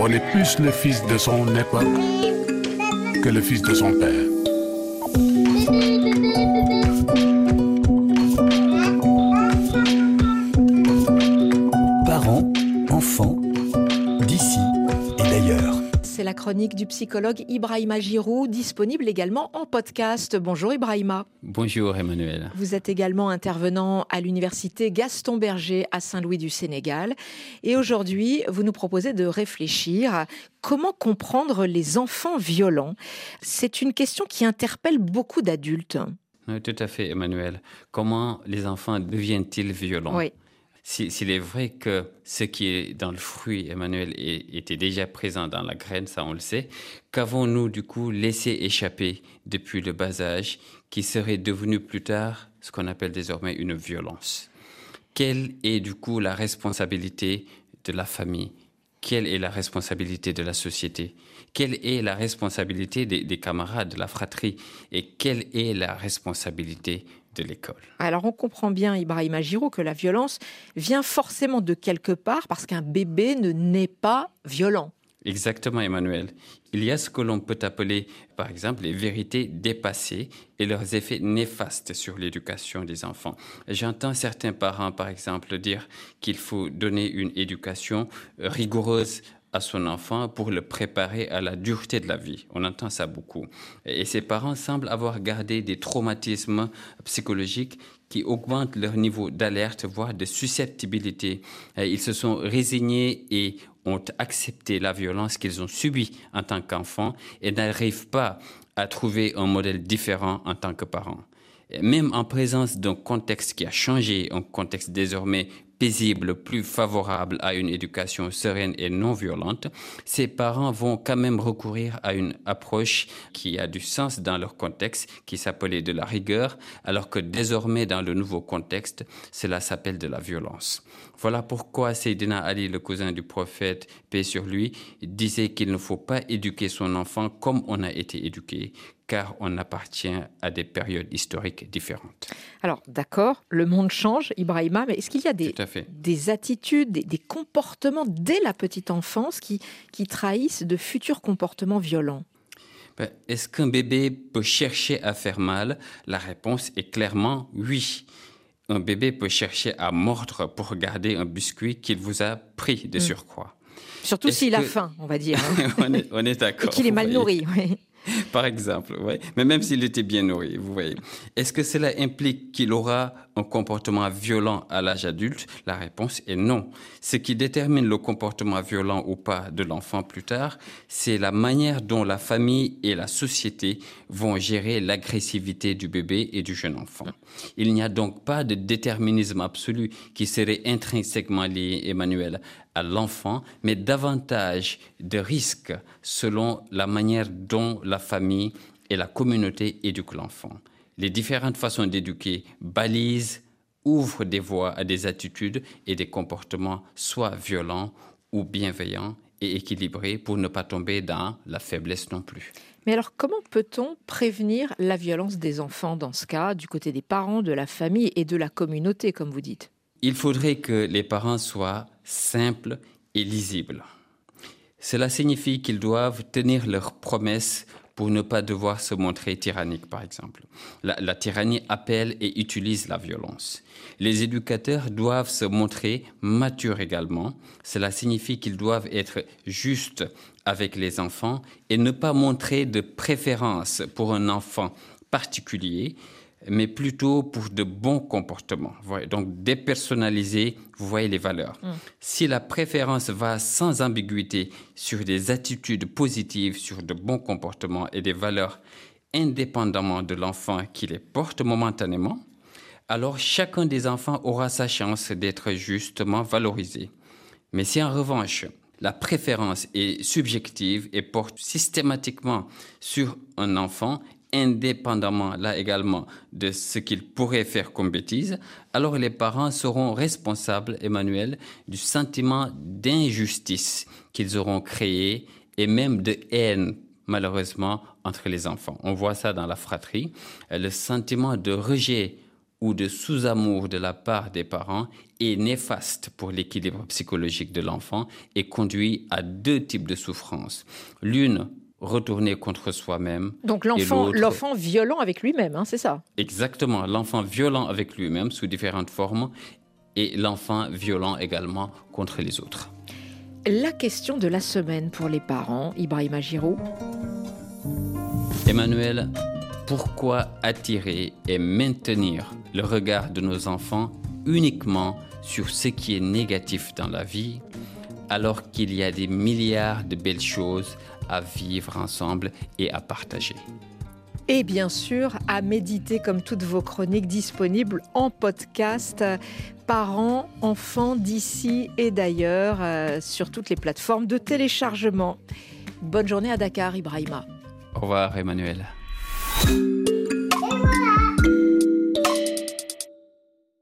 On est plus le fils de son époque que le fils de son père. Parents, enfants, d'ici et d'ailleurs. C'est la chronique du psychologue Ibrahima Giroud, disponible également en podcast. Bonjour Ibrahima. Bonjour Emmanuel. Vous êtes également intervenant à l'université Gaston Berger à Saint-Louis du Sénégal. Et aujourd'hui, vous nous proposez de réfléchir à comment comprendre les enfants violents. C'est une question qui interpelle beaucoup d'adultes. Oui, tout à fait, Emmanuel. Comment les enfants deviennent-ils violents? Oui. S'il est vrai que ce qui est dans le fruit, Emmanuel, était déjà présent dans la graine, ça on le sait, qu'avons-nous du coup laissé échapper depuis le bas âge qui serait devenu plus tard ce qu'on appelle désormais une violence? Quelle est du coup la responsabilité de la famille Quelle est la responsabilité de la société? Quelle est la responsabilité des, des camarades, de la fratrie? Et quelle est la responsabilité de l'école? Alors on comprend bien, Ibrahima Giroud, que la violence vient forcément de quelque part parce qu'un bébé ne naît pas violent. Exactement, Emmanuel. Il y a ce que l'on peut appeler, par exemple, les vérités dépassées et leurs effets néfastes sur l'éducation des enfants. J'entends certains parents, par exemple, dire qu'il faut donner une éducation rigoureuse à son enfant pour le préparer à la dureté de la vie. On entend ça beaucoup. Et ces parents semblent avoir gardé des traumatismes psychologiques qui augmentent leur niveau d'alerte, voire de susceptibilité. Ils se sont résignés et ont accepté la violence qu'ils ont subie en tant qu'enfants et n'arrivent pas à trouver un modèle différent en tant que parents. Même en présence d'un contexte qui a changé, un contexte désormais paisible, plus favorable à une éducation sereine et non violente, ces parents vont quand même recourir à une approche qui a du sens dans leur contexte, qui s'appelait de la rigueur, alors que désormais dans le nouveau contexte, cela s'appelle de la violence. Voilà pourquoi Seydina Ali, le cousin du prophète, paix sur lui, disait qu'il ne faut pas éduquer son enfant comme on a été éduqué, car on appartient à des périodes historiques différentes. Alors d'accord, le monde change, Ibrahima, mais est-ce qu'il y a des, à fait. des attitudes, des, des comportements dès la petite enfance qui, qui trahissent de futurs comportements violents Ben, Est-ce qu'un bébé peut chercher à faire mal? La réponse est clairement oui. Un bébé peut chercher à mordre pour garder un biscuit qu'il vous a pris de surcroît. Surtout s'il a faim, on va dire, hein, on est, est et d'accord. qu'il est mal voyez. nourri. oui. Par exemple. Mais même s'il était bien nourri, vous voyez. Est-ce que cela implique qu'il aura un comportement violent à l'âge adulte? La réponse est non. Ce qui détermine le comportement violent ou pas de l'enfant plus tard, c'est la manière dont la famille et la société vont gérer l'agressivité du bébé et du jeune enfant. Il n'y a donc pas de déterminisme absolu qui serait intrinsèquement lié, Emmanuel, à l'enfant, mais davantage de risques selon la manière dont la famille et la communauté éduquent l'enfant. Les différentes façons d'éduquer balisent, ouvrent des voies à des attitudes et des comportements soit violents ou bienveillants et équilibrés pour ne pas tomber dans la faiblesse non plus. Mais alors comment peut-on prévenir la violence des enfants dans ce cas, du côté des parents, de la famille et de la communauté, comme vous dites? Il faudrait que les parents soient simples et lisibles. Cela signifie qu'ils doivent tenir leurs promesses pour ne pas devoir se montrer tyranniques, par exemple. La, la tyrannie appelle et utilise la violence. Les éducateurs doivent se montrer matures également. Cela signifie qu'ils doivent être justes avec les enfants et ne pas montrer de préférence pour un enfant particulier, mais plutôt pour de bons comportements. Donc dépersonnaliser, vous voyez les valeurs. Si la préférence va sans ambiguïté sur des attitudes positives, sur de bons comportements et des valeurs indépendamment de l'enfant qui les porte momentanément, alors chacun des enfants aura sa chance d'être justement valorisé. Mais si en revanche, la préférence est subjective et porte systématiquement sur un enfant, indépendamment là également de ce qu'il pourrait faire comme bêtise, alors les parents seront responsables, Emmanuel, du sentiment d'injustice qu'ils auront créé et même de haine malheureusement entre les enfants. On voit ça dans la fratrie, le sentiment de rejet ou de sous-amour de la part des parents est néfaste pour l'équilibre psychologique de l'enfant et conduit à deux types de souffrances. L'une retourner contre soi-même. Donc l'enfant, l'enfant violent avec lui-même, hein, c'est ça? Exactement, l'enfant violent avec lui-même sous différentes formes et l'enfant violent également contre les autres. La question de la semaine pour les parents, Ibrahima Giroud. Emmanuel, pourquoi attirer et maintenir le regard de nos enfants uniquement sur ce qui est négatif dans la vie, alors qu'il y a des milliards de belles choses à vivre ensemble et à partager. Et bien sûr, à méditer comme toutes vos chroniques disponibles en podcast, parents, enfants d'ici et d'ailleurs, euh, sur toutes les plateformes de téléchargement. Bonne journée à Dakar, Ibrahima. Au revoir, Emmanuel.